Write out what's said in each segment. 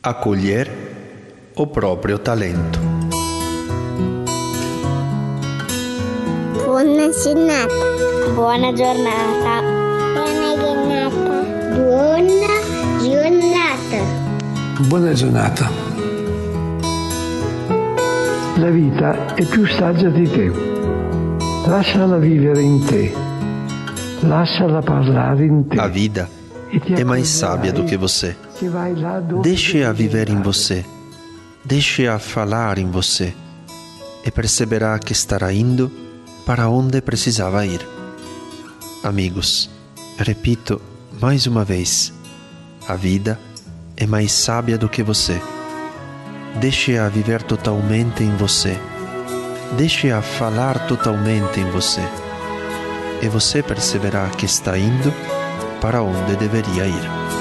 Acolher o proprio talento. Buona giornata. Buona giornata. Buona giornata. Buona giornata. Buona giornata. La vita è più saggia di te. Lasciala vivere in te. Lasciala parlare in te. A vida é mais sábia do que você. Deixe-a viver em você. Deixe-a falar em você. E perceberá que estará indo para onde precisava ir. Amigos, repito mais uma vez: a vida é mais sábia do que você. Deixe-a viver totalmente em você. Deixe-a falar totalmente em você. E você perceberá que está indo para onde deveria ir.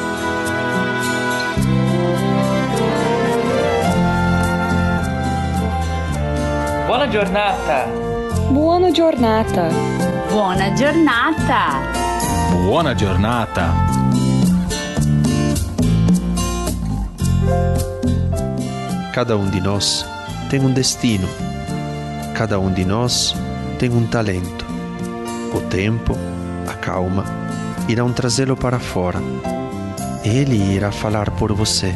Buona giornata. Buona giornata. Buona giornata. Buona giornata. Cada um de nós tem um destino. Cada um de nós tem um talento. O tempo, a calma, irão trazê-lo para fora. Ele irá falar por você.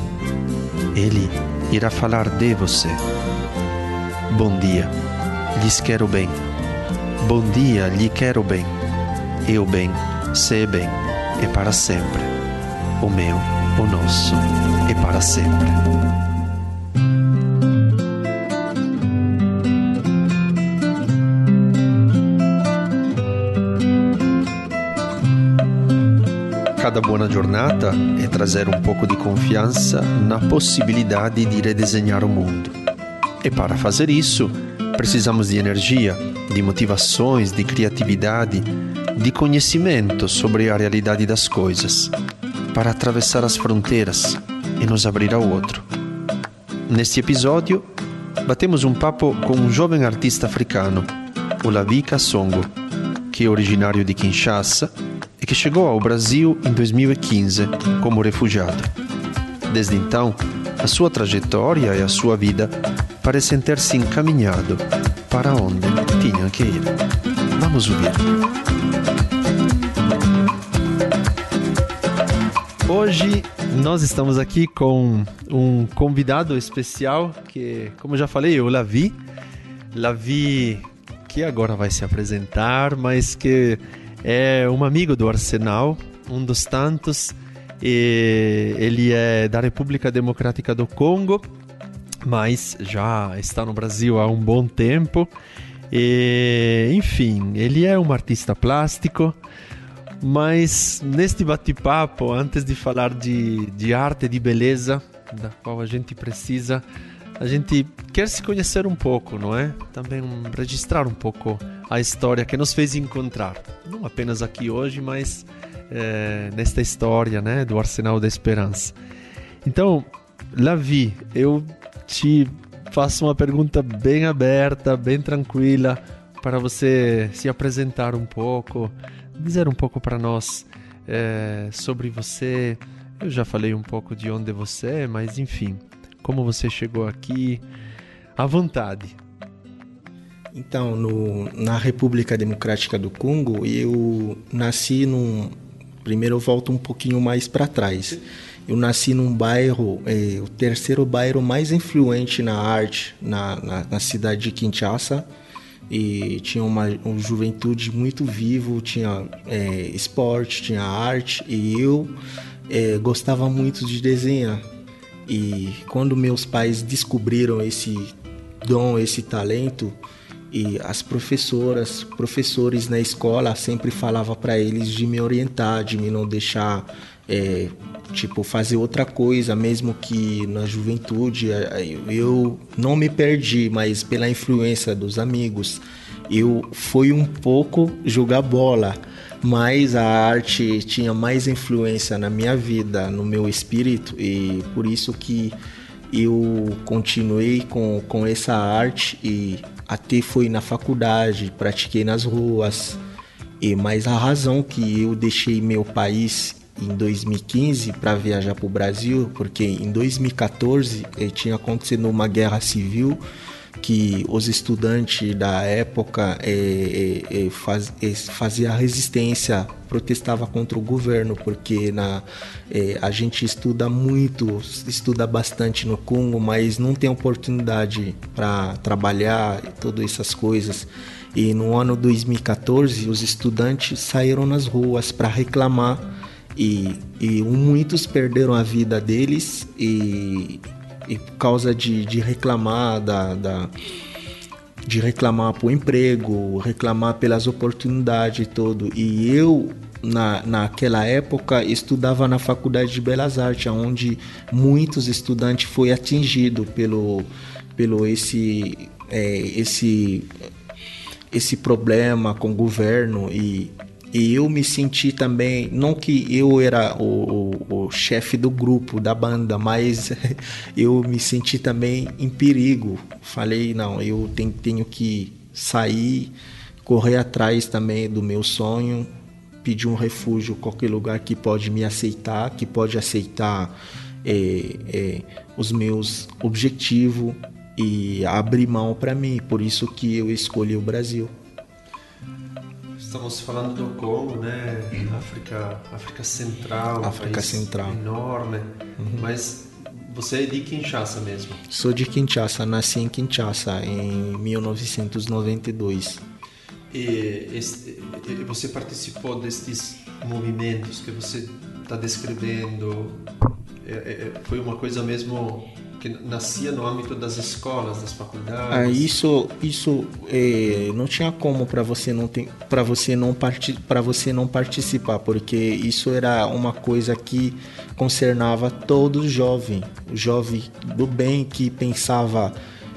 Ele irá falar de você. Bom dia, lhes quero bem. Bom dia, lhe quero bem. Eu bem, sei bem, é para sempre. O meu, o nosso, é para sempre. Cada buona giornata é trazer um pouco de confiança na possibilidade de redesenhar o mundo. E para fazer isso, precisamos de energia, de motivações, de criatividade, de conhecimento sobre a realidade das coisas, para atravessar as fronteiras e nos abrir ao outro. Neste episódio, batemos um papo com um jovem artista africano, Olavika Songo, que é originário de Kinshasa e que chegou ao Brasil em 2015 como refugiado. Desde então, a sua trajetória e a sua vida parecem ter se encaminhado para onde tinham que ir. Vamos ouvir. Hoje nós estamos aqui com um convidado especial que, como já falei, eu Lavi. Lavi que agora vai se apresentar, mas que é um amigo do Arsenal, um dos tantos. Ele é da República Democrática do Congo, mas já está no Brasil há um bom tempo. E, enfim, ele é um artista plástico, mas neste bate-papo, antes de falar de, de arte e de beleza, da qual a gente precisa, a gente quer se conhecer um pouco, não é? Também registrar um pouco a história que nos fez encontrar, não apenas aqui hoje, mas é, nesta história, né, do Arsenal da Esperança. Então, Lavi, eu te faço uma pergunta bem aberta, bem tranquila, para você se apresentar um pouco, dizer um pouco para nós é, sobre você. Eu já falei um pouco de onde você é, mas enfim, como você chegou aqui, à vontade. Então, no, na República Democrática do Congo, eu nasci num. Primeiro eu volto um pouquinho mais para trás. Eu nasci num bairro, é, o terceiro bairro mais influente na arte na, na, na cidade de Kinshasa. E tinha uma, uma juventude muito vivo, tinha é, esporte, tinha arte. E eu é, gostava muito de desenhar. E quando meus pais descobriram esse dom, esse talento, e as professoras, professores na escola sempre falava para eles de me orientar, de me não deixar é, tipo fazer outra coisa, mesmo que na juventude eu não me perdi, mas pela influência dos amigos, eu fui um pouco jogar bola, mas a arte tinha mais influência na minha vida, no meu espírito e por isso que eu continuei com, com essa arte e até fui na faculdade, pratiquei nas ruas. E mas a razão que eu deixei meu país em 2015 para viajar para o Brasil, porque em 2014 eh, tinha acontecido uma guerra civil que os estudantes da época eh, eh, faz, fazia resistência, protestava contra o governo, porque na, a gente estuda muito, estuda bastante no Congo, mas não tem oportunidade para trabalhar todas essas coisas. E no ano 2014, os estudantes saíram nas ruas para reclamar e, e, muitos perderam a vida deles e, e por causa de, de reclamar da, da de reclamar por emprego, reclamar pelas oportunidades e tudo. E eu na, naquela época estudava na Faculdade de Belas Artes, onde muitos estudantes foi atingido pelo pelo esse é, esse esse problema com o governo e, e eu me senti também, não que eu era o, o, o chefe do grupo, da banda, mas eu me senti também em perigo. Falei, não, eu tenho, tenho que sair, correr atrás também do meu sonho, pedir um refúgio qualquer lugar que pode me aceitar, que pode aceitar é, é, os meus objetivos e abrir mão para mim. Por isso que eu escolhi o Brasil. Estamos falando do Congo, né? África, África Central, África Central, enorme. Uhum. Mas você é de Kinshasa mesmo? Sou de Kinshasa, nasci em Kinshasa em 1992. E, este, e você participou destes movimentos que você está descrevendo? É, é, foi uma coisa mesmo que nascia no âmbito das escolas, das faculdades. Ah, isso, isso é, não tinha como para você não para você não para você não participar, porque isso era uma coisa que concernava todo jovem, o jovem do bem que pensava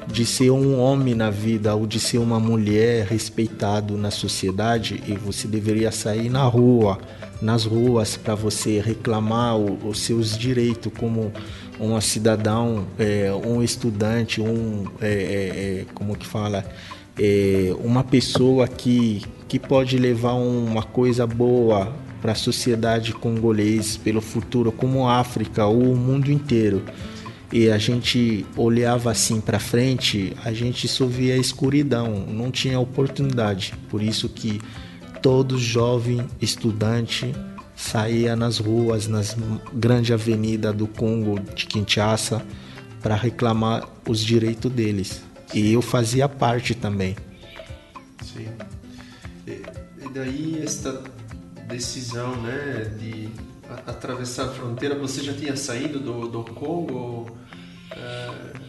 de ser um homem na vida ou de ser uma mulher respeitado na sociedade e você deveria sair na rua, nas ruas para você reclamar os seus direitos como um cidadão, é, um estudante, um é, é, como que fala, uma pessoa que, que pode levar uma coisa boa para a sociedade congolesa pelo futuro, como a África ou o mundo inteiro. E a gente olhava assim para frente, a gente só via a escuridão, não tinha oportunidade. Por isso que todo jovem estudante saía nas ruas, nas grandes avenidas do Congo, de Kinshasa, para reclamar os direitos deles. E eu fazia parte também. Sim. E, e daí esta decisão, né, de atravessar a fronteira, você já tinha saído do, do Congo? Uh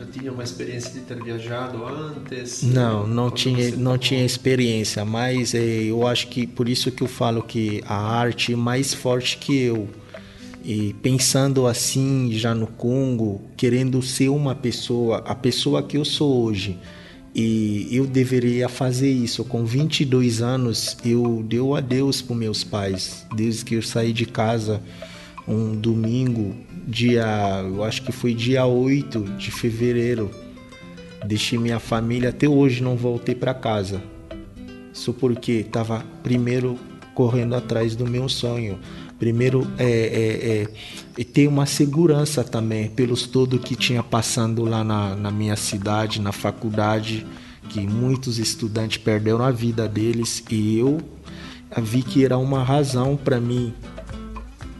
já tinha uma experiência de ter viajado antes? Não, não tinha, não tinha experiência, mas é, eu acho que por isso que eu falo que a arte é mais forte que eu. E pensando assim, já no Congo, querendo ser uma pessoa, a pessoa que eu sou hoje, e eu deveria fazer isso. Com 22 anos, eu deu adeus para meus pais, desde que eu saí de casa um domingo, dia, eu acho que foi dia 8 de fevereiro. Deixei minha família, até hoje não voltei para casa. Só porque estava primeiro correndo atrás do meu sonho. Primeiro é, é, é, ter uma segurança também pelos todo que tinha passando lá na, na minha cidade, na faculdade, que muitos estudantes perderam a vida deles e eu vi que era uma razão para mim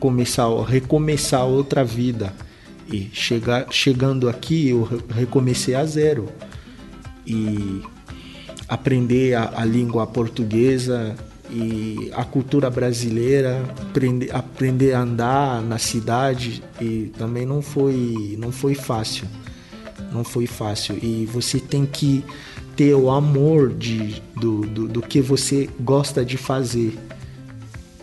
começar, recomeçar outra vida. E chegar, chegando aqui, eu recomecei a zero. E aprender a, a língua portuguesa e a cultura brasileira, aprender, aprender a andar na cidade e também não foi, não foi fácil. Não foi fácil. E você tem que ter o amor de, do, do, do que você gosta de fazer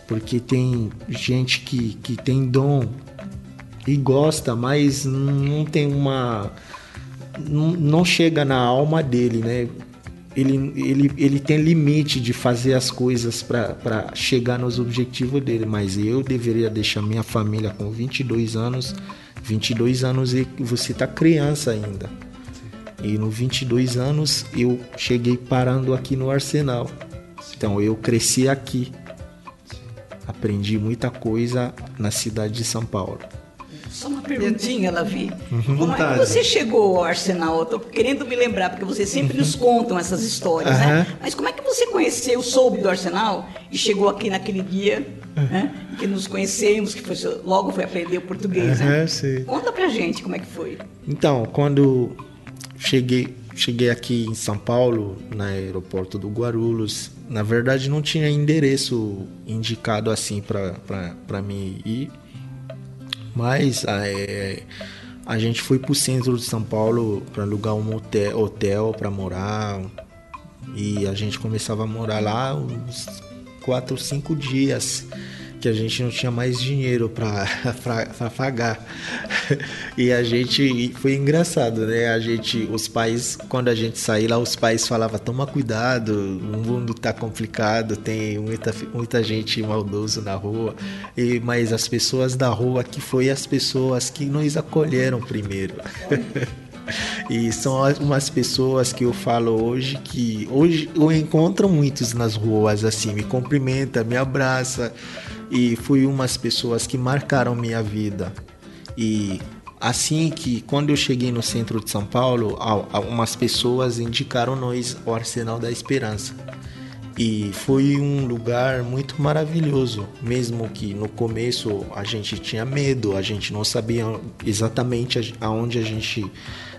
porque tem gente que, que tem dom e gosta, mas não tem uma. Não, não chega na alma dele, né? Ele, ele, ele tem limite de fazer as coisas para chegar nos objetivos dele, mas eu deveria deixar minha família com 22 anos. 22 anos e você tá criança ainda. E no 22 anos eu cheguei parando aqui no Arsenal. Então eu cresci aqui aprendi muita coisa na cidade de São Paulo. Só uma perguntinha, Lavi. Uhum, Como é que você chegou ao Arsenal? Eu tô querendo me lembrar, porque vocês sempre nos contam essas histórias, né? Mas como é que você conheceu, soube do Arsenal e chegou aqui naquele dia, né? Que nos conhecemos, que foi, logo foi aprender o português, né? Sim. Conta pra gente como é que foi. Então, quando cheguei, cheguei aqui em São Paulo, no aeroporto do Guarulhos, na verdade não tinha endereço indicado assim para mim ir, mas é, a gente foi pro centro de São Paulo para alugar um hotel, hotel para morar. E a gente começava a morar lá uns quatro, cinco dias que a gente não tinha mais dinheiro para pagar. E a gente foi engraçado, né? A gente, os pais, quando a gente saía lá, os pais falavam: toma cuidado, o mundo tá complicado, tem muita, muita gente maldoso na rua. E, mas as pessoas da rua que foi as pessoas que nos acolheram primeiro. E são as- umas pessoas que eu falo hoje que hoje eu encontro muitos nas ruas assim, me cumprimenta, me abraça e foi umas pessoas que marcaram minha vida. E assim que quando eu cheguei no centro de São Paulo, al- algumas pessoas indicaram nós o Arsenal da Esperança. E foi um lugar muito maravilhoso, mesmo que no começo a gente tinha medo, a gente não sabia exatamente aonde a gente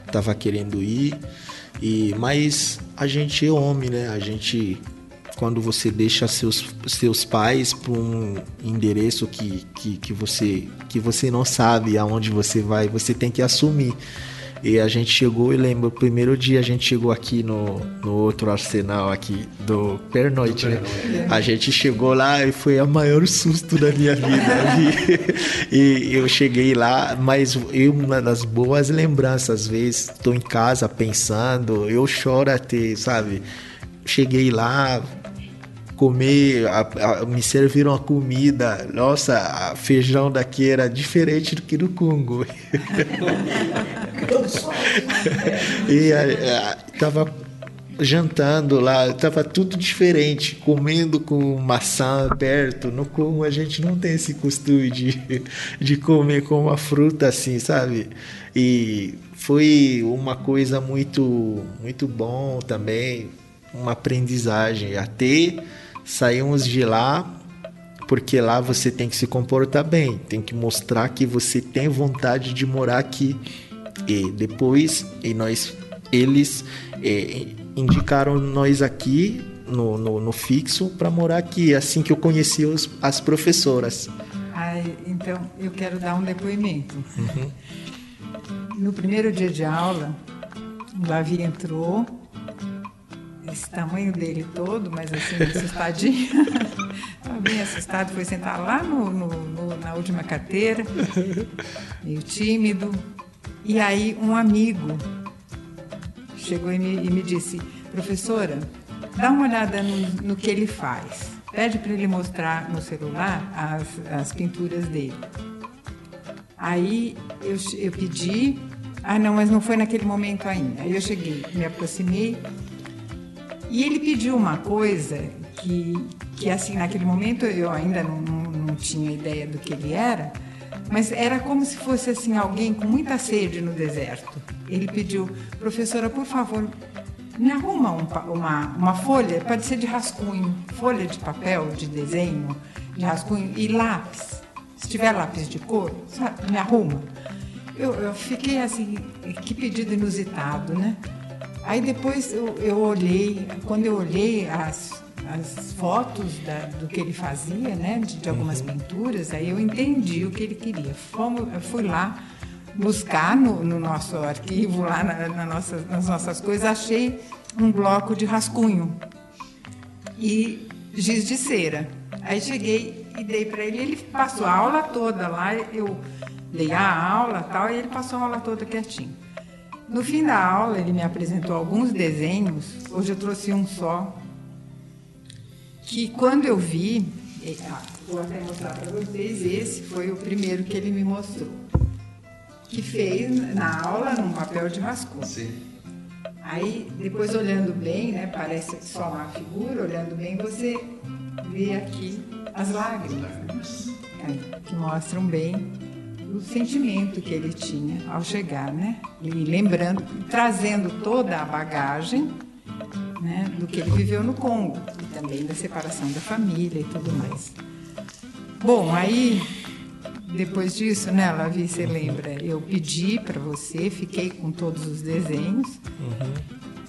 estava querendo ir. E mas a gente é homem, né? A gente quando você deixa seus, seus pais para um endereço que, que, que, você, que você não sabe aonde você vai, você tem que assumir. E a gente chegou, eu lembro, o primeiro dia a gente chegou aqui no, no outro arsenal aqui do pernoite, né? A gente chegou lá e foi o maior susto da minha vida. e eu cheguei lá, mas eu, uma das boas lembranças, às vezes, estou em casa pensando, eu choro até, sabe? Cheguei lá, comer, a- a- me serviram a comida. Nossa, a feijão daqui era diferente do que do Congo. e a, a, tava jantando lá, tava tudo diferente, comendo com maçã perto. No Congo a gente não tem esse costume de, de comer com uma fruta assim, sabe? E foi uma coisa muito muito bom também, uma aprendizagem. Até saímos de lá porque lá você tem que se comportar bem, tem que mostrar que você tem vontade de morar aqui. E depois, e nós, eles eh, indicaram nós aqui no, no, no fixo para morar aqui. Assim que eu conheci os, as professoras. Ai, então, eu quero dar um depoimento. No primeiro dia de aula, o Lavi entrou, esse tamanho dele todo, mas assim, assustadinho. Estava bem assustado, foi sentar lá no, no- no- na última carteira, meio tímido. E aí um amigo chegou e me, e me disse, professora, dá uma olhada no, no que ele faz. Pede para ele mostrar no celular as, as pinturas dele. Aí eu, eu pedi, ah não, mas não foi naquele momento ainda. Aí eu cheguei, me aproximei e ele pediu uma coisa que, que assim, naquele momento eu ainda não, não, não tinha ideia do que ele era, mas era como se fosse assim alguém com muita sede no deserto. Ele pediu, professora, por favor, me arruma um uma, uma folha, pode ser de rascunho, folha de papel, de desenho, de rascunho e lápis. Se tiver lápis de cor, sabe, me arruma. Eu, eu fiquei assim, que pedido inusitado, né? Aí depois eu, eu olhei, quando eu olhei as, as fotos da- do que ele fazia, né, de, de algumas pinturas, aí eu entendi o que ele queria. Fomos, eu fui lá buscar no, no nosso arquivo, lá na, na nossas, nas nossas coisas, achei um bloco de rascunho e giz de cera. Aí cheguei e dei para ele, ele passou a aula toda lá, eu dei a aula e tal, e ele passou a aula toda quietinho. No fim da aula, ele me apresentou alguns desenhos, hoje eu trouxe um só, que quando eu vi, ah, vou até mostrar para vocês, esse foi o primeiro que ele me mostrou, que fez na aula num papel de rascunho. Aí, depois olhando bem, né, parece só uma figura, olhando bem, você vê aqui As lágrimas. É, que mostram bem o sentimento que ele tinha ao chegar, né? E lembrando, trazendo toda a bagagem né, do que ele viveu no Congo e também da separação da família e tudo mais. Bom, aí depois disso, né, Lavi, você lembra? Eu pedi para você, fiquei com todos os desenhos uhum.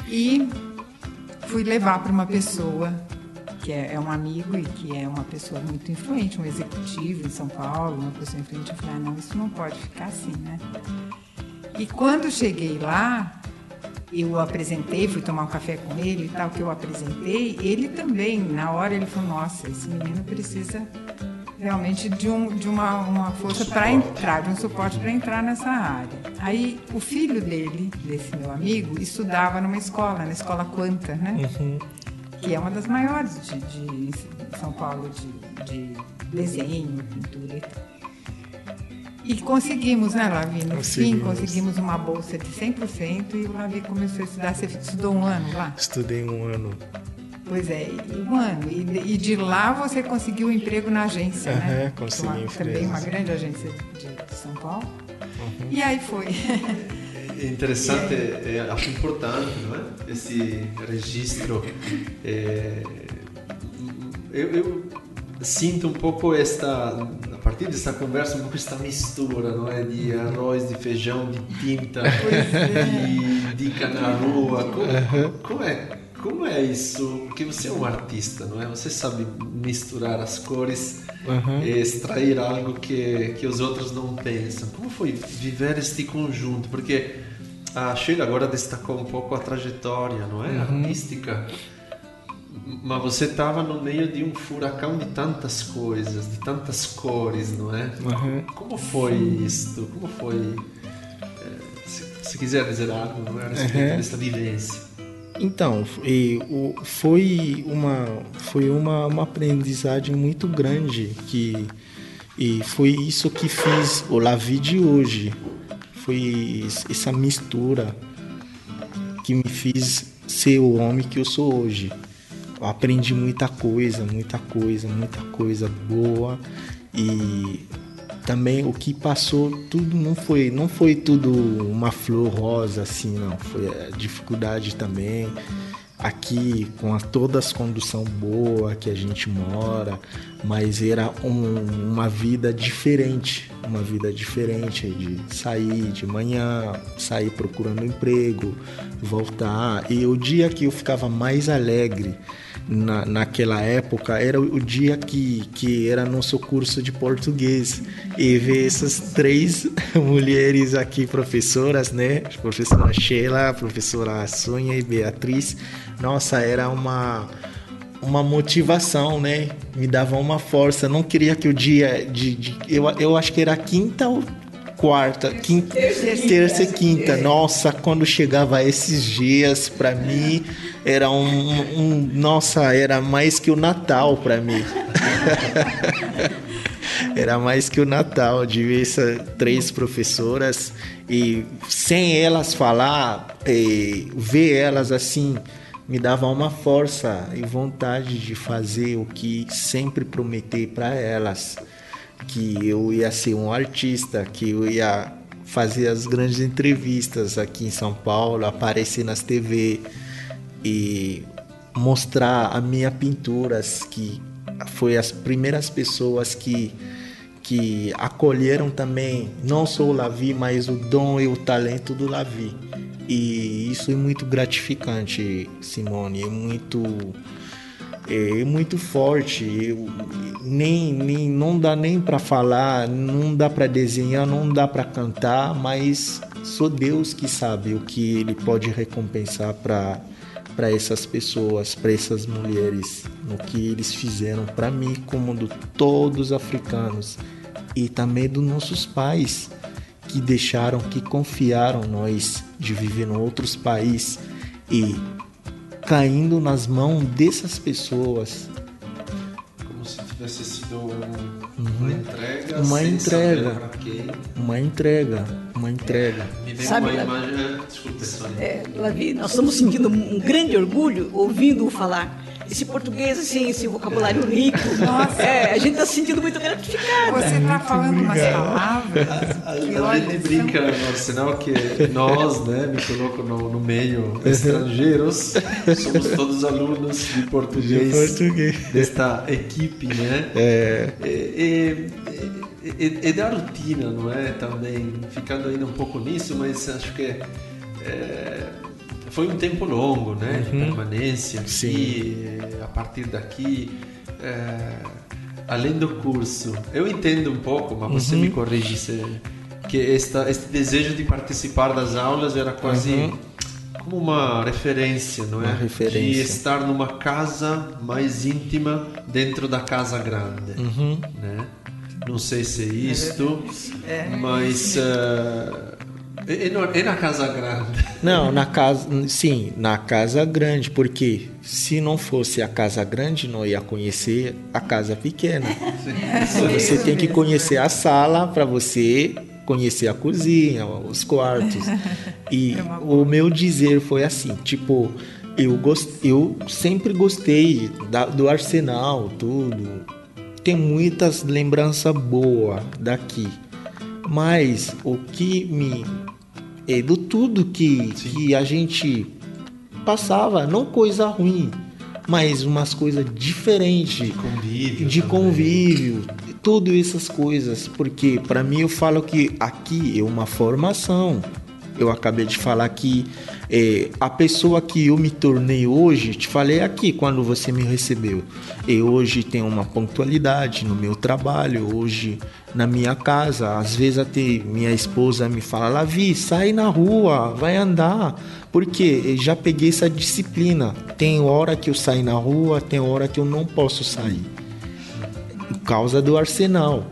e fui levar para uma pessoa que é, é, um amigo e que é uma pessoa muito influente, um executivo em São Paulo, uma pessoa influente. Eu falei, ah, não, isso não pode ficar assim, né? E quando cheguei lá, eu apresentei, fui tomar um café com ele e tal, que eu apresentei, ele também, na hora, ele falou, nossa, esse menino precisa realmente de, um, de uma, uma força para entrar, de um suporte para entrar nessa área. Aí o filho dele, desse meu amigo, estudava numa escola, na escola Quanta, né? Uhum. Que é uma das maiores de, de São Paulo de, de desenho, pintura e tal. E conseguimos, né, Lavi? No conseguimos. fim, conseguimos uma bolsa de 100% e o Lavi começou a estudar. Você estudou um ano lá? Estudei um ano. Pois é, mano, e, e, de lá você conseguiu um emprego na agência, uhum, né? Consegui uma, Também uma grande agência de, São Paulo. Uhum. E aí foi. É interessante, é, acho importante, não é? Esse registro. É, eu, eu, sinto um pouco esta, a partir dessa conversa, um pouco esta mistura, não é? De arroz, de feijão, de tinta, é. de dica na rua. Como, como é? Como é isso? Porque você é um artista, não é? Você sabe misturar as cores uhum. e extrair algo que, que os outros não pensam. Como foi viver este conjunto? Porque a Sheila agora destacou um pouco a trajetória, não é? Uhum. Artística. Mas você estava no meio de um furacão de tantas coisas, de tantas cores, não é? Uhum. Como foi isso? Como foi? Eh, se, se quiser dizer algo não é? a respeito dessa vivência. Então, foi uma, foi uma, uma aprendizagem muito grande que e foi isso que fiz o Lavi de hoje. Foi essa mistura que me fez ser o homem que eu sou hoje. Eu aprendi muita coisa, muita coisa, muita coisa boa e também o que passou tudo não foi não foi tudo uma flor rosa assim não foi a dificuldade também aqui com a, todas as condução boa que a gente mora mas era um, uma vida diferente uma vida diferente de sair de manhã sair procurando emprego voltar e o dia que eu ficava mais alegre na, naquela época era o dia que, que era nosso curso de português e ver essas três mulheres aqui professoras, né? Professora Sheila, professora Sônia e Beatriz. Nossa, era uma uma motivação, né? Me dava uma força. Não queria que o dia de, de eu, eu acho que era quinta ou quarta, quinta, terça e quinta. Nossa, quando chegava esses dias, para mim era um, um, nossa, era mais que o Natal para mim. era mais que o Natal de ver essas três professoras e sem elas falar, ver elas assim me dava uma força e vontade de fazer o que sempre prometi para elas que eu ia ser um artista, que eu ia fazer as grandes entrevistas aqui em São Paulo, aparecer nas TV e mostrar a minha pinturas que foi as primeiras pessoas que que acolheram também não só o Lavi, mas o dom e o talento do Lavi. E isso é muito gratificante, Simone, é muito é, muito forte. Eu, nem, nem não dá nem para falar, não dá para desenhar, não dá para cantar, mas só Deus que sabe o que ele pode recompensar para para essas pessoas, para essas mulheres, no que eles fizeram para mim, como de todos os africanos e também dos nossos pais que deixaram, que confiaram nós de viver em outros países e caindo nas mãos dessas pessoas. Como se tivesse sido uma uhum. entrega. Uma entrega. Uma entrega. Uma entrega. Me Sabe, uma imagem. Desculpa, Sônia. É, Lavi, nós estamos sentindo um grande orgulho ouvindo-o falar. Esse português, assim, esse vocabulário rico. Nossa. É, a gente está se sentindo muito gratificado. Você está falando umas palavras A, que, a olha, gente brinca no Arsenal que nós, né, me coloco no, no meio estrangeiros, somos todos alunos de português, De português. desta equipe, né? É, E, e- e- e da rotina, não é? Também ficando ainda um pouco nisso, mas acho que é, foi um tempo longo, né? De permanência aqui, Sim. a partir daqui. é, além do curso, eu entendo um pouco, mas você me corrige se que esta, este desejo de participar das aulas era quase Uhum. como uma referência, não é? Uma referência. De estar numa casa mais íntima dentro da casa grande, Uhum. né? Não sei se é isto, mas eh, é, no- é na casa grande. Não, na casa, sim, na casa grande, porque se não fosse a casa grande, não ia conhecer a casa pequena. Você tem que conhecer a sala para você conhecer a cozinha, os quartos. E o meu dizer foi assim, tipo, eu gost, eu sempre gostei da- do Arsenal, tudo. Tem muitas lembranças boas daqui. Mas o que me é do tudo que, que a gente passava, não coisa ruim, mas umas coisas diferentes Convívio. de também. convívio, tudo essas coisas, porque para mim eu falo que aqui é uma formação. Eu acabei de falar que é, a pessoa que eu me tornei hoje, te falei aqui quando você me recebeu. Eu hoje tenho uma pontualidade no meu trabalho, hoje na minha casa. Às vezes até minha esposa me fala, Lavi, sai na rua, vai andar. Porque já peguei essa disciplina. Tem hora que eu saio na rua, tem hora que eu não posso sair por causa do arsenal.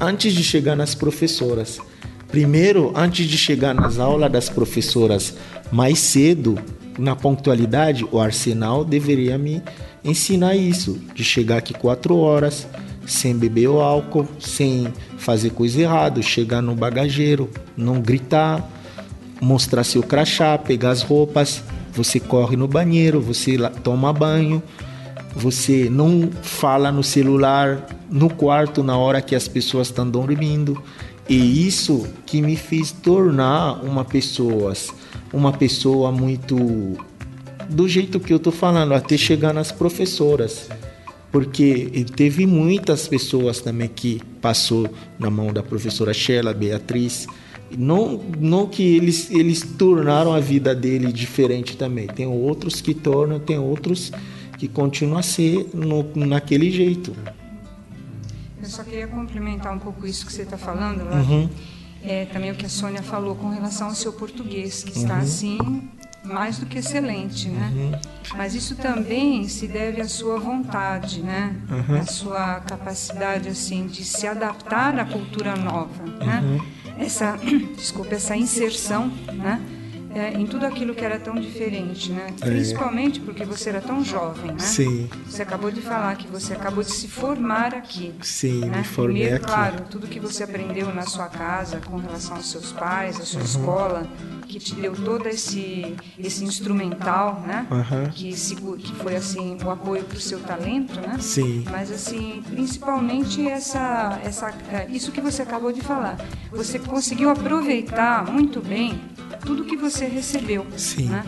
Antes de chegar nas professoras. Primeiro, antes de chegar nas aulas das professoras mais cedo, na pontualidade, o arsenal deveria me ensinar isso. De chegar aqui quatro horas, sem beber o álcool, sem fazer coisa errada, chegar no bagageiro, não gritar, mostrar seu crachá, pegar as roupas, você corre no banheiro, você toma banho, você não fala no celular no quarto na hora que as pessoas estão dormindo. E isso que me fez tornar uma pessoa, uma pessoa muito do jeito que eu tô falando, até chegar nas professoras. Porque teve muitas pessoas também que passou na mão da professora Sheila, Beatriz, não, não que eles, eles tornaram a vida dele diferente também. Tem outros que tornam, tem outros que continuam a ser no, naquele jeito. Eu só queria complementar um pouco isso que você está falando, Lavi. É, também o que a Sônia falou com relação ao seu português, que está assim mais do que excelente, né? Mas isso também se deve à sua vontade, né? À sua capacidade assim de se adaptar à cultura nova, né? Essa, desculpa, essa inserção, né? É, em tudo aquilo que era tão diferente, né? Principalmente porque você era tão jovem, né? Sim. Você acabou de falar que você acabou de se formar aqui. Sim, né? me formei Primeiro, aqui. claro, tudo que você aprendeu na sua casa com relação aos seus pais, à sua Uhum. escola, que te deu todo esse esse instrumental, né? Uhum. Que, segu- que foi assim o apoio para o seu talento, né? Sim. Mas assim, principalmente essa essa é, isso que você acabou de falar. Você conseguiu aproveitar muito bem tudo que você recebeu, Sim. né?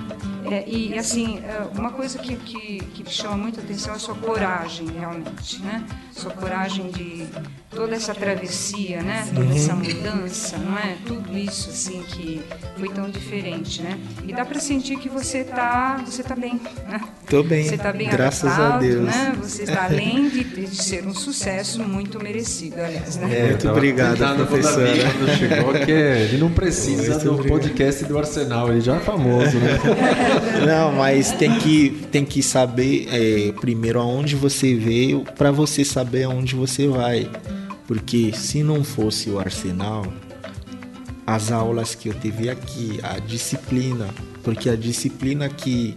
É, e assim, é, uma coisa que, que, que me chama muita atenção é a sua coragem, realmente, né? Sua coragem de toda essa travessia, né? Toda Uhum. essa mudança, não é? Tudo isso, assim, que foi tão diferente, né? E dá para sentir que você tá, você tá bem, né? Tô bem, Você tá bem graças a adaptado, Deus. né? Você está além de, de ser um sucesso muito merecido, aliás, né? É, Muito obrigado, professora. Quando chegou que ele não precisa do podcast do Arsenal, ele já é famoso, né? Não, mas tem que, tem que saber é, primeiro aonde você veio para você saber aonde você vai. Porque se não fosse o Arsenal, as aulas que eu tive aqui, a disciplina, porque a disciplina que,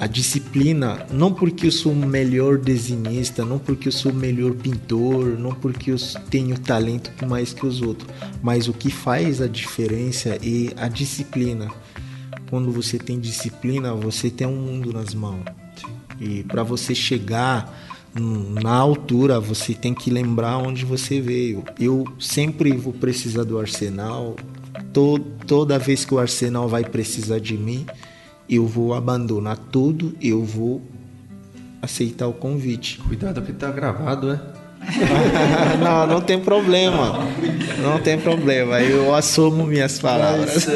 a disciplina, não porque eu sou o melhor desenhista, não porque eu sou o melhor pintor, não porque eu tenho talento mais que os outros, mas o que faz a diferença é a disciplina. Quando você tem disciplina, você tem um mundo nas mãos. E para você chegar na altura, você tem que lembrar onde você veio. Eu sempre vou precisar do Arsenal. Toda vez que o Arsenal vai precisar de mim, eu vou abandonar tudo, eu vou aceitar o convite. Cuidado que tá gravado, é? Não, não tem problema. Não tem problema. Eu assumo minhas palavras.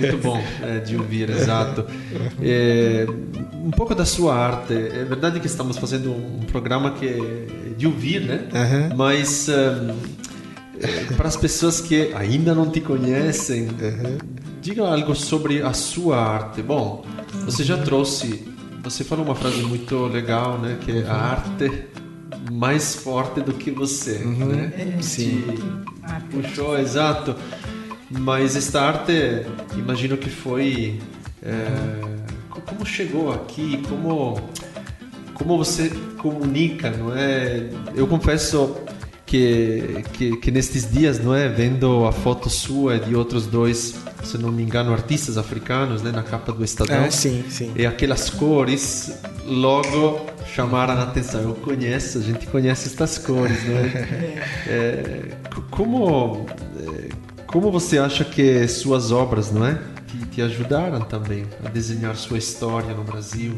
muito bom é, de ouvir, exato. É, um pouco da sua arte. É verdade que estamos fazendo um programa que é de ouvir, né? Uhum. Mas um, para as pessoas que ainda não te conhecem, uhum. diga algo sobre a sua arte. Bom, você já trouxe, você falou uma frase muito legal, né? Que é a arte mais forte do que você, uhum. né? Sim. puxou, exato. Mas esta arte, imagino que foi é, como chegou aqui, como como você comunica, não é? Eu confesso que, que, que, nestes dias, não é, vendo a foto sua e de outros dois, se não me engano, artistas africanos, né, na capa do Estadão, é, sim, sim. e aquelas cores logo chamaram a atenção. Eu conheço, a gente conhece estas cores, né? é, como é, como você acha que suas obras, não é, te, te ajudaram também a desenhar sua história no Brasil?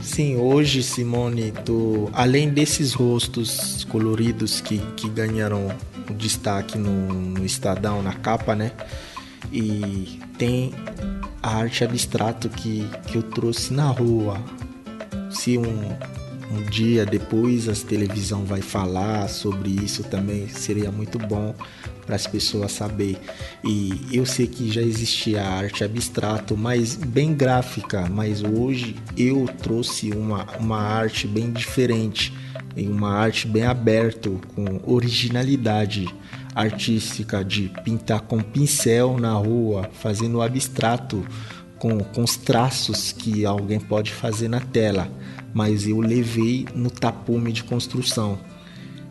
Sim, hoje, Simone, tô, além desses rostos coloridos que, que ganharam o destaque no, no Estadão, na capa, né? E tem a arte abstrato que, que eu trouxe na rua. Se um, um dia depois a televisão vai falar sobre isso também, seria muito bom para as pessoas saber. E eu sei que já existia arte abstrato, mas bem gráfica, mas hoje eu trouxe uma, uma arte bem diferente, uma arte bem aberta, com originalidade artística de pintar com pincel na rua, fazendo abstrato com, com os traços que alguém pode fazer na tela, mas eu levei no tapume de construção.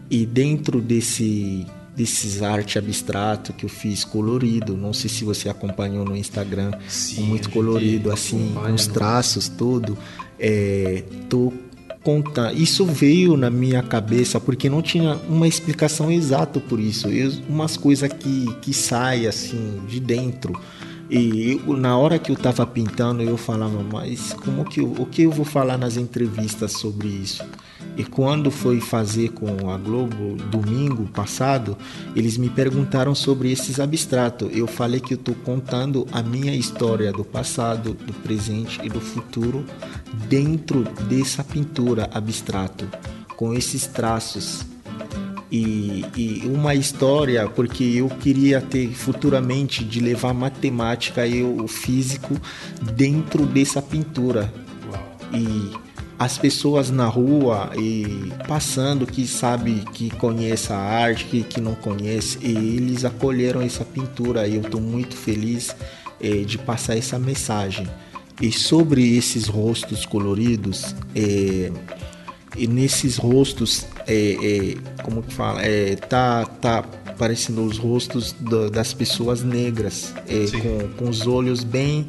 E dentro desse desses arte abstrato que eu fiz colorido. Não sei se você acompanhou no Instagram, Sim, muito colorido assim, com os traços tudo. É, tô contando. Isso veio na minha cabeça porque não tinha uma explicação exata por isso. Eu, umas coisas que que saem assim de dentro. E eu, na hora que eu estava pintando, eu falava, mas como que eu, o que eu vou falar nas entrevistas sobre isso? E quando foi fazer com a Globo domingo passado, eles me perguntaram sobre esses abstratos. Eu falei que eu estou contando a minha história do passado, do presente e do futuro dentro dessa pintura abstrato, com esses traços. E, e, uma história porque eu queria ter futuramente de levar matemática e o físico dentro dessa pintura. E as pessoas na rua e passando que sabe que conhece a arte, que, que não conhece, e eles acolheram essa pintura e eu estou muito feliz é, de passar essa mensagem. E sobre esses rostos coloridos, é, e nesses rostos, é, como que fala, tá, tá parecendo os rostos do, das pessoas negras, com, com os olhos bem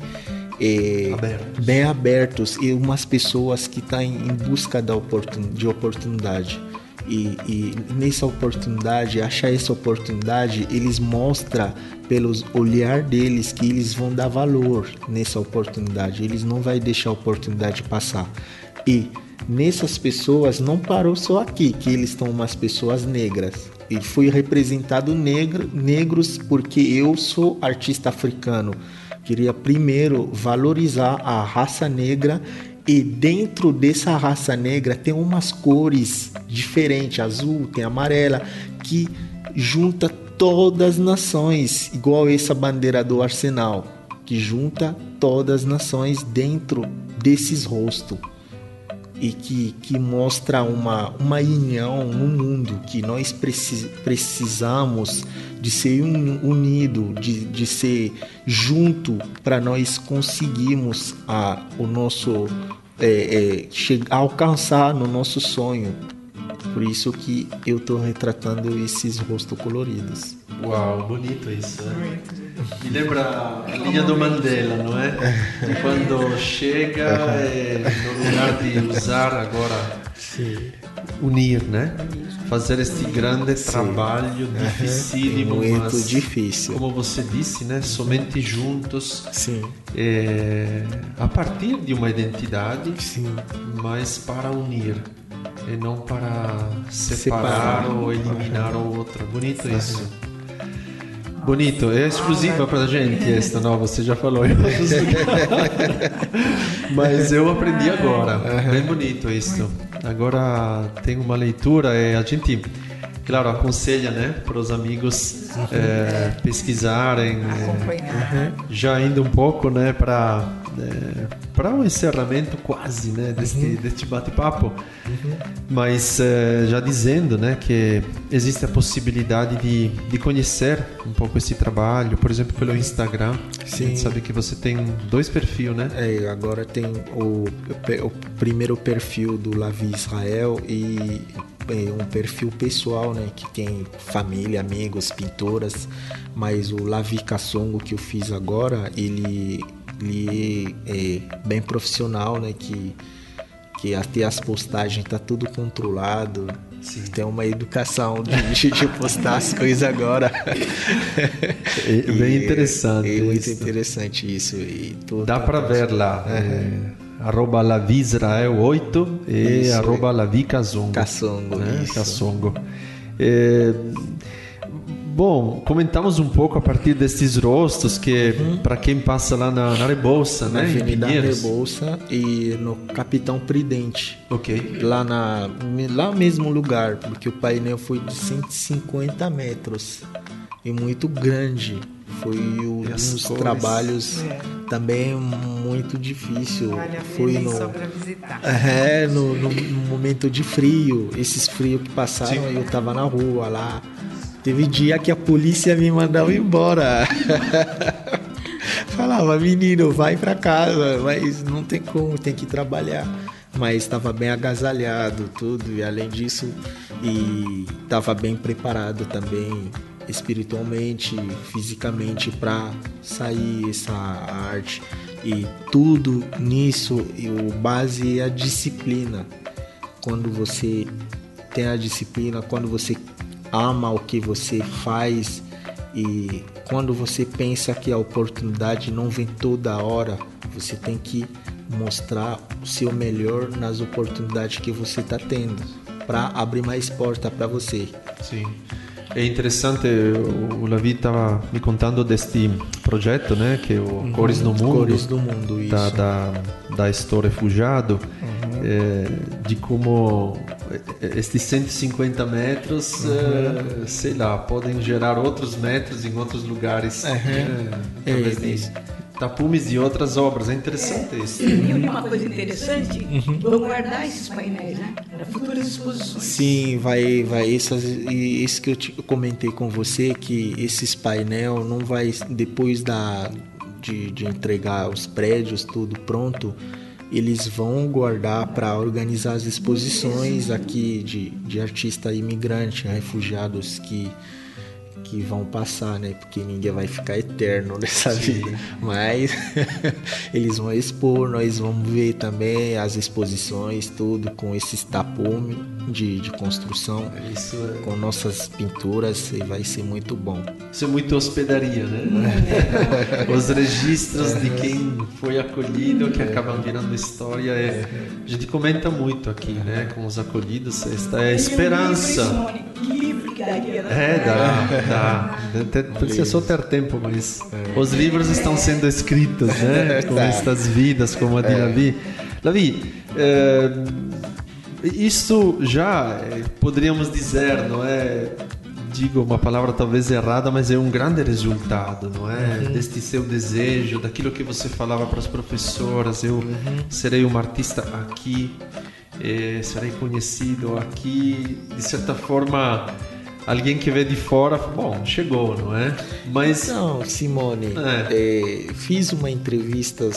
é, abertos. bem abertos e umas pessoas que estão tá em busca da oportun, de oportunidade. E, e, nessa oportunidade, achar essa oportunidade, eles mostram pelos olhar deles que eles vão dar valor nessa oportunidade. Eles não vai deixar a oportunidade passar. E nessas pessoas não parou só aqui, que eles estão umas pessoas negras. E fui representado negro, negros porque eu sou artista africano queria primeiro valorizar a raça negra e dentro dessa raça negra tem umas cores diferentes, azul, tem amarela, que junta todas as nações, igual essa bandeira do Arsenal, que junta todas as nações dentro desses rostos. E que, que mostra uma, uma união no mundo que nós precis, precisamos de ser un, unido, de, de ser junto para nós conseguirmos a, o nosso é, é, alcançar no nosso sonho. Por isso que eu estou retratando esses rostos coloridos. Uau, bonito isso. Né? Me lembra a linha do Mandela, não é? De quando chega é, no lugar de usar agora Sim. unir, né? Fazer este grande Sim. trabalho dificílimo, muito mas, difícil. Como você disse, né? Somente juntos. Sim. É, a partir de uma identidade, Sim. mas para unir e não para separar, separar. ou eliminar o outro. Bonito isso. Bonito, é exclusiva pra gente esta, não, você já falou em outros Mas eu aprendi agora, bem bonito isso. Agora tem uma leitura, é, a gente, claro, aconselha né, para os amigos é, pesquisarem, é, já indo um pouco né, para é, para um encerramento quase né, deste, uhum. deste bate-papo, uhum. mas é, já dizendo né, que existe a possibilidade de, de conhecer um pouco esse trabalho, por exemplo, pelo Instagram. Sim. A gente sabe que você tem dois perfis, né? É, agora tem o, o primeiro perfil do Lavi Israel e um perfil pessoal, né, que tem família, amigos, pintoras, mas o Lavi Kassongo que eu fiz agora, ele ele é bem profissional, né? Que, que até as postagens tá tudo controlado. Sim. Tem uma educação de, de postar as coisas agora. É bem interessante. É, é muito interessante isso. E Dá para ver lá. Uhum. É, arroba Lavisrael 8 e isso, arroba Lavi Cassongo. Cassongo, né? É, Bom, comentamos um pouco a partir desses rostos que uhum. para quem passa lá na, na Rebouça, na né? Avenida Rebouça e no Capitão Pridente. Ok. Lá na lá mesmo lugar, porque o painel foi de 150 metros e muito grande. Foi um dos trabalhos é. também muito difícil. Vale foi no, só visitar. É, no, no, momento de frio, esses frios que passaram, Sim. eu tava na rua lá Teve dia que a polícia me mandava embora. Falava, menino, vai para casa, mas não tem como, tem que trabalhar. Mas estava bem agasalhado, tudo, e além disso, e estava bem preparado também espiritualmente, fisicamente para sair essa arte. E tudo nisso, e o base é a disciplina. Quando você tem a disciplina, quando você ama o que você faz e quando você pensa que a oportunidade não vem toda hora, você tem que mostrar o seu melhor nas oportunidades que você está tendo para abrir mais porta para você. Sim. É interessante, o Lavi estava me contando deste projeto, né, que é o uhum. Cores do Mundo. Cores do Mundo, isso. Da, da, da Estou Refugiado, uhum. é, de como estes 150 metros, uhum. uh, sei lá, podem gerar outros metros em outros lugares. Uhum. Né, através é, de tapumes e outras obras. É interessante é, isso. E uma coisa interessante, uhum. vão guardar esses painéis, né? Para futuras exposições. Sim, vai, vai. Isso, isso que eu, te, comentei com você, que esses painel não vai, depois da, de, de entregar os prédios, tudo pronto, eles vão guardar para organizar as exposições aqui de, de artista imigrante, refugiados que que vão passar, né? Porque ninguém vai ficar eterno nessa Sim. vida. Mas eles vão expor, nós vamos ver também as exposições, tudo com esses tapumes de, de construção, é... com nossas pinturas, e vai ser muito bom. Isso é muito hospedaria, né? Os registros é. de quem foi acolhido, que acabam virando história. É... A gente comenta muito aqui, né? Com os acolhidos, esta é a esperança. É, dá, dá. Precisa ter tempo, mas é. os livros estão sendo escritos, né? Com estas vidas, como a de Davi. Davi, é, isso já é, poderíamos dizer, não é? Digo uma palavra talvez errada, mas é um grande resultado, não é? Uhum. Deste seu desejo, daquilo que você falava para as professoras, eu uhum. serei uma artista aqui. é, ser reconhecido aqui, de certa forma, alguém que vê de fora, bom, chegou, não é? Mas não, Simone, é. É, fiz uma entrevista,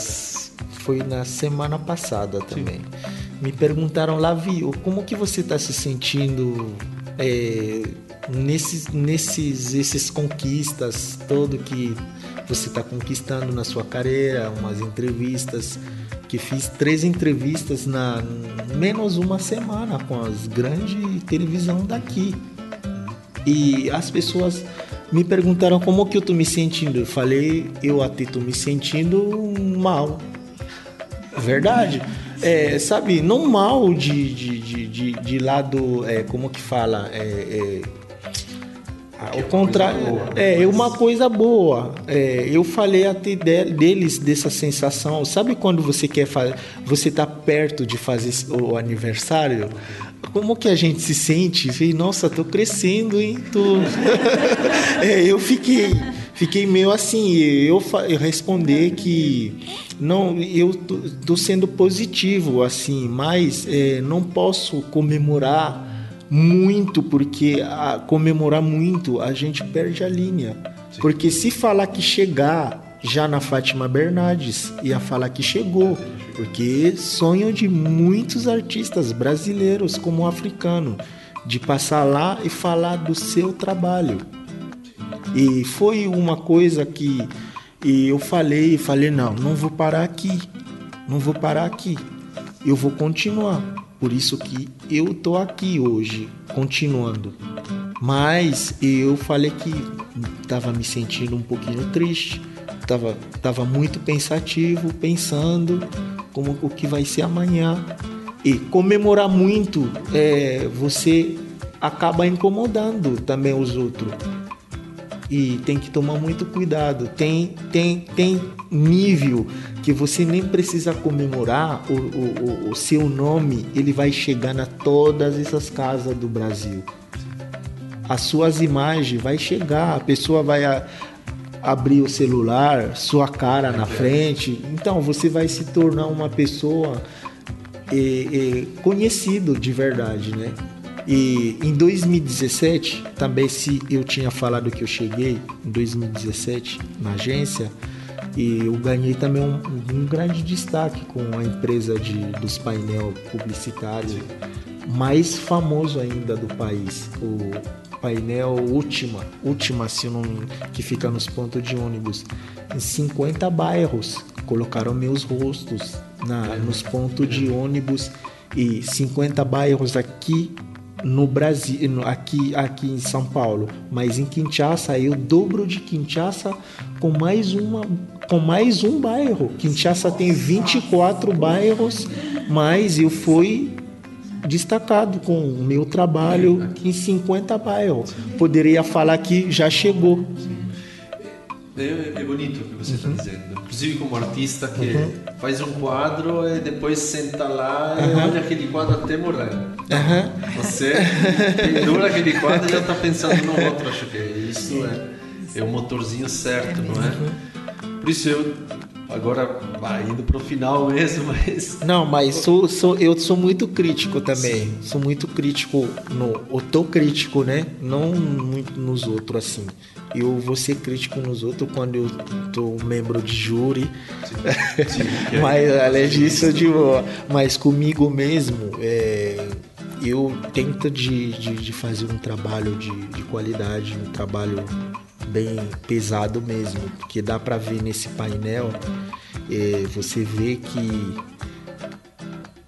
foi na semana passada também. Sim. Me perguntaram, Lavi, como que você está se sentindo é, nesses, nesses esses conquistas todo que você está conquistando na sua carreira, umas entrevistas que fiz três entrevistas na menos uma semana com as grandes televisão daqui. E as pessoas me perguntaram como que eu tô me sentindo. Eu falei, eu até tô me sentindo mal. Verdade. É, sabe, não mal de, de, de, de, de lado, é, como que fala? É, é o contrário é, é uma coisa boa. É, eu falei até deles dessa sensação. Sabe quando você quer fazer, você tá perto de fazer o aniversário? Como que a gente se sente? Nossa, tô crescendo, hein? Tô... é, eu fiquei, fiquei meio assim. Eu, eu responder que não, eu tô, tô sendo positivo assim, mas é, não posso comemorar muito, porque a comemorar muito a gente perde a linha. Sim. Porque se falar que chegar já na Fátima Bernardes, ia falar que chegou, porque sonho de muitos artistas brasileiros como africano de passar lá e falar do seu trabalho. E foi uma coisa que eu falei, falei não, não vou parar aqui. Não vou parar aqui. Eu vou continuar. Por isso que eu tô aqui hoje, continuando. Mas eu falei que estava me sentindo um pouquinho triste, estava tava muito pensativo, pensando como o que vai ser amanhã. E comemorar muito, é, você acaba incomodando também os outros. E tem que tomar muito cuidado. Tem, tem, tem nível que você nem precisa comemorar o, o, o seu nome, ele vai chegar na todas essas casas do Brasil. As suas imagens vai chegar, a pessoa vai a, abrir o celular, sua cara na frente. Então você vai se tornar uma pessoa é, é, conhecido de verdade, né? E em 2017, também se eu tinha falado que eu cheguei em 2017 na agência, e eu ganhei também um, um grande destaque com a empresa de, dos painel publicitário mais famoso ainda do país, o painel Última, Última se não, que fica nos pontos de ônibus. Em 50 bairros colocaram meus rostos na, nos pontos de ônibus e 50 bairros aqui no Brasil, aqui, aqui em São Paulo, mas em Kinshasa eu dobro de Kinshasa com mais uma com mais um bairro. Kinshasa tem 24 bairros, mas eu fui destacado com o meu trabalho em 50 bairros. Poderia falar que já chegou. É, é bonito o que você está uhum. dizendo. Inclusive como artista que uhum. faz um quadro e depois senta lá e uhum. olha aquele quadro até morrer. Você pendura aquele quadro e já está pensando no outro. Acho que isso é, é o motorzinho certo, não é? Por isso eu agora indo pro final mesmo, mas. Não, mas sou, sou, eu sou muito crítico também. Sim. Sou muito crítico no. Eu tô crítico, né? Não muito nos outros, assim. Eu vou ser crítico nos outros quando eu tô membro de júri. Sim. Sim, mas além disso, eu digo, mas comigo mesmo, é, eu tento de, de, de, fazer um trabalho de, de qualidade, um trabalho bem pesado mesmo, porque dá para ver nesse painel, é, você vê que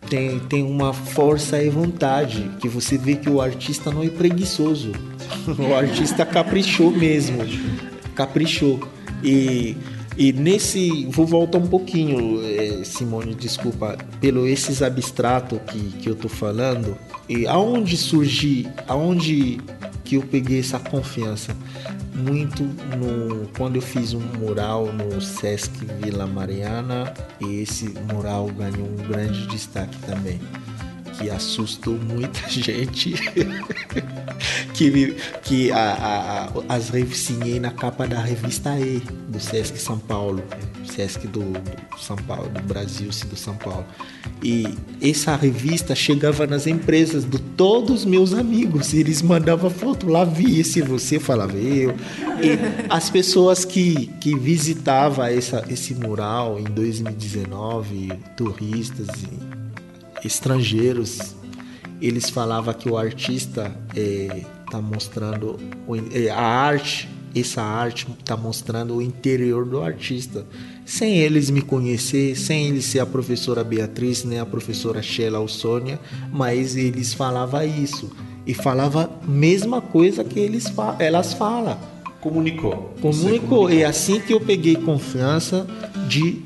tem, tem uma força e vontade, que você vê que o artista não é preguiçoso, o artista caprichou mesmo, caprichou. E, e nesse, vou voltar um pouquinho, é, Simone, desculpa, pelo esses abstratos que, que eu tô falando, e aonde surgir, aonde que eu peguei essa confiança? muito no quando eu fiz um mural no Sesc Vila Mariana e esse mural ganhou um grande destaque também que assustou muita gente que que, a, a, as revistinhei na capa da revista E do Sesc São Paulo, Sesc do, do São Paulo, do Brasil, do São Paulo. E essa revista chegava nas empresas de todos os meus amigos. Eles mandavam foto lá, vi esse você, falava eu. E as pessoas que, que visitavam essa, esse mural em 2019, turistas estrangeiros, eles falavam que o artista está mostrando é, a arte, essa arte está mostrando o interior do artista. Sem eles me conhecer, sem eles ser a professora Beatriz, nem a professora Sheila ou Sônia, mas eles falavam isso. E falava a mesma coisa que eles, elas falam. Comunicou. Comunicou. E é assim que eu peguei confiança de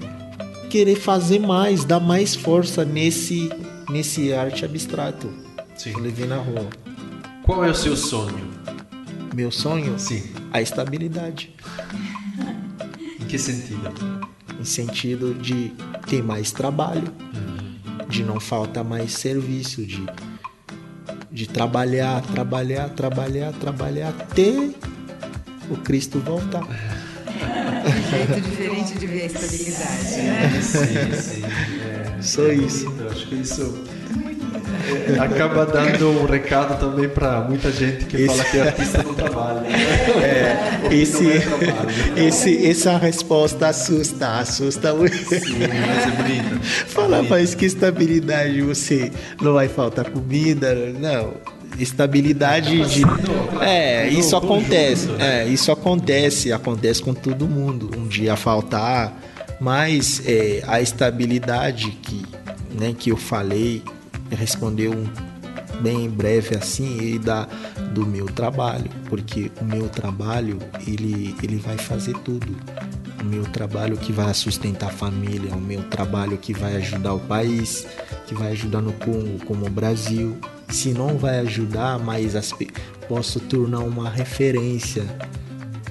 querer fazer mais, dar mais força nesse, nesse arte abstrato. Sim. Eu levei na rua. Qual é o seu sonho? Meu sonho? Sim. A estabilidade. Em que sentido? Em sentido de ter mais trabalho, uhum. de não faltar mais serviço, de, de trabalhar, trabalhar, trabalhar, trabalhar até o Cristo voltar. Um jeito diferente de ver a estabilidade, sim, né? Sim, sim. É, Só isso. Acho que isso é, acaba dando um recado também para muita gente que esse... fala que artista não trabalha. Né? É, esse, é esse, essa resposta assusta, assusta muito. Sim, mas é. Fala, mas que estabilidade você não vai faltar comida? Não estabilidade de é isso acontece é isso acontece acontece com todo mundo um dia faltar mas é, a estabilidade que né que eu falei respondeu bem breve assim e da do meu trabalho porque o meu trabalho ele ele vai fazer tudo. O meu trabalho que vai sustentar a família o meu trabalho que vai ajudar o país que vai ajudar no Congo como o Brasil. Se não vai ajudar, mas as, posso tornar uma referência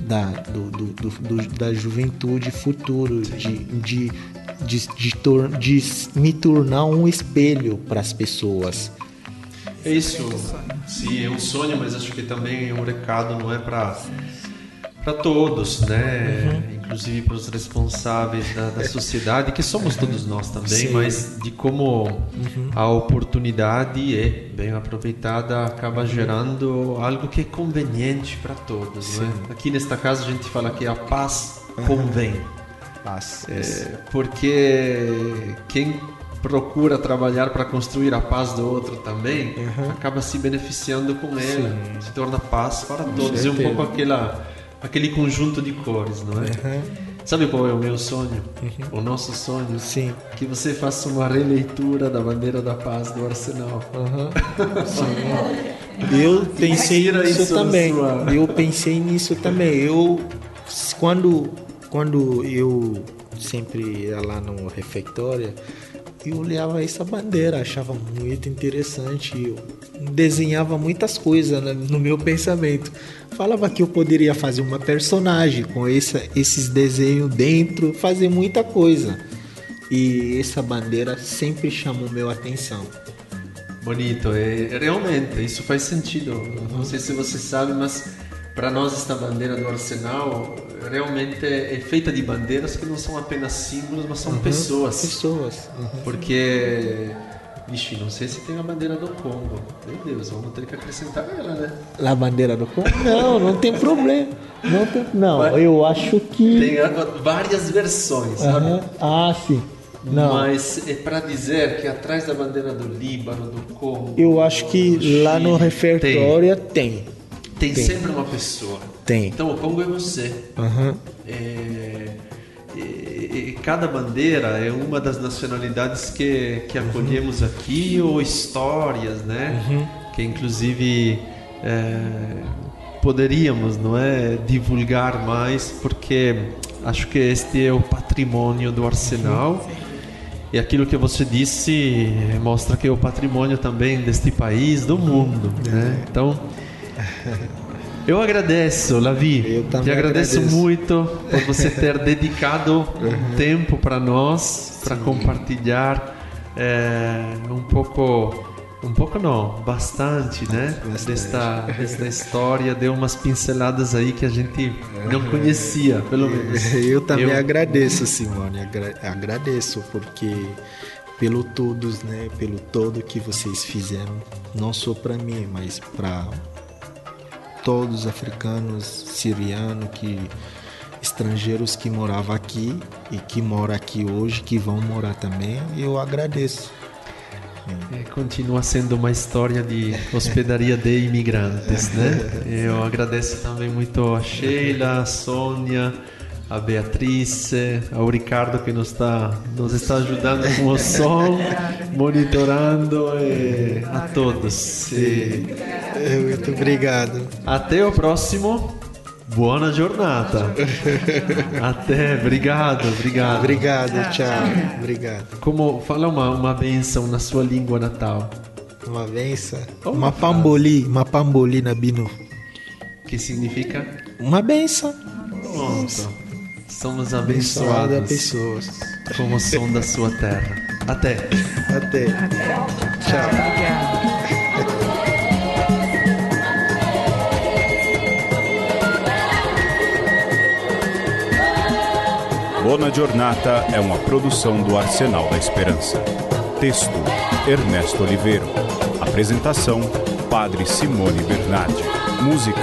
da, do, do, do, da juventude futuro, de, de, de, de, tor de me tornar um espelho para as pessoas. É isso, sim, é um sonho, mas acho que também é um recado, não é para para todos, né? Uhum. Inclusive para os responsáveis da, da, sociedade, que somos todos nós também, Sim. mas de como uhum. a oportunidade é bem aproveitada acaba gerando algo que é conveniente para todos, né? Aqui nesta casa a gente fala que a paz uhum. convém. Paz. É, porque quem procura trabalhar para construir a paz do outro também uhum. acaba se beneficiando com ele, Sim. se torna paz para todos. É um pouco aquela aquele conjunto de cores, não é? Uhum. Sabe qual é o meu sonho? Uhum. O nosso sonho? Sim. Que você faça uma releitura da bandeira da paz do Arsenal. Uhum. Sim. Eu pensei nisso também. Sua... Eu pensei nisso também. Eu quando quando eu sempre ia lá no refeitório, eu olhava essa bandeira, achava muito interessante. Eu desenhava muitas coisas no meu pensamento. Falava que eu poderia fazer uma personagem com essa, esses desenhos dentro, fazer muita coisa. E essa bandeira sempre chamou meu atenção. Bonito, é, realmente, isso faz sentido. Não sei se você sabe, mas para nós esta bandeira do Arsenal realmente é, feita de bandeiras que não são apenas símbolos, mas são uhum, pessoas. Pessoas. Uhum. Porque Vixe, não sei se tem a bandeira do Congo. Meu Deus, vamos ter que acrescentar ela, né? A bandeira do Congo? Não, não tem problema. Não, tem, não Mas eu acho que. Tem várias versões, uhum. sabe? Ah, sim. Não. Mas é para dizer que atrás da bandeira do Líbano, do Congo. Eu acho que lá no repertório tem. Tem, tem. sempre uma pessoa. Tem. Então o Congo é você. Uhum. É e, cada bandeira é uma das nacionalidades que, que acolhemos uhum. aqui ou histórias, né? Uhum. Que inclusive é, poderíamos, não é, divulgar mais, porque acho que este é o patrimônio do Arsenal. Uhum. E aquilo que você disse mostra que é o patrimônio também deste país, do mundo, né? É. Então Eu agradeço, Lavi. Eu também Te agradeço, agradeço. muito por você ter dedicado uhum. tempo para nós, para compartilhar é, um pouco Um pouco não, bastante, né? Bastante. Desta, desta história, deu umas pinceladas aí que a gente não conhecia, pelo menos. Eu também Eu... agradeço, Simone, agra agradeço, porque pelo todos, né? Pelo todo que vocês fizeram, não só para mim, mas para todos os africanos, sirianos que estrangeiros que moravam aqui e que moram aqui hoje, que vão morar também, eu agradeço. É, continua sendo uma história de hospedaria de imigrantes, né? Eu agradeço também muito a Sheila, a Sônia, a Beatriz, ao Ricardo que nos está, nos está ajudando com o som, monitorando e a todos. E... Muito obrigado. Até o próximo. Boa jornada. Até, obrigado, obrigado. Obrigado, tchau. Obrigado. Como fala uma uma benção na sua língua natal? Uma benção? Oh, uma pamboli, uma pamboli na bino. Que significa? Uma benção. Pronto. Somos abençoadas pessoas. como o som da sua terra. Até. Até. Tchau. Obrigado. Bona Giornata é uma produção do Arsenal da Esperança. Texto: Ernesto Oliveiro. Apresentação: Padre Simone Bernardi. Música: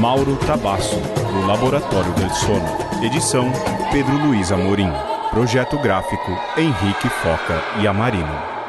Mauro Tabasso, do Laboratório del Sono. Edição: Pedro Luiz Amorim. Projeto gráfico: Henrique Foca e Amarino.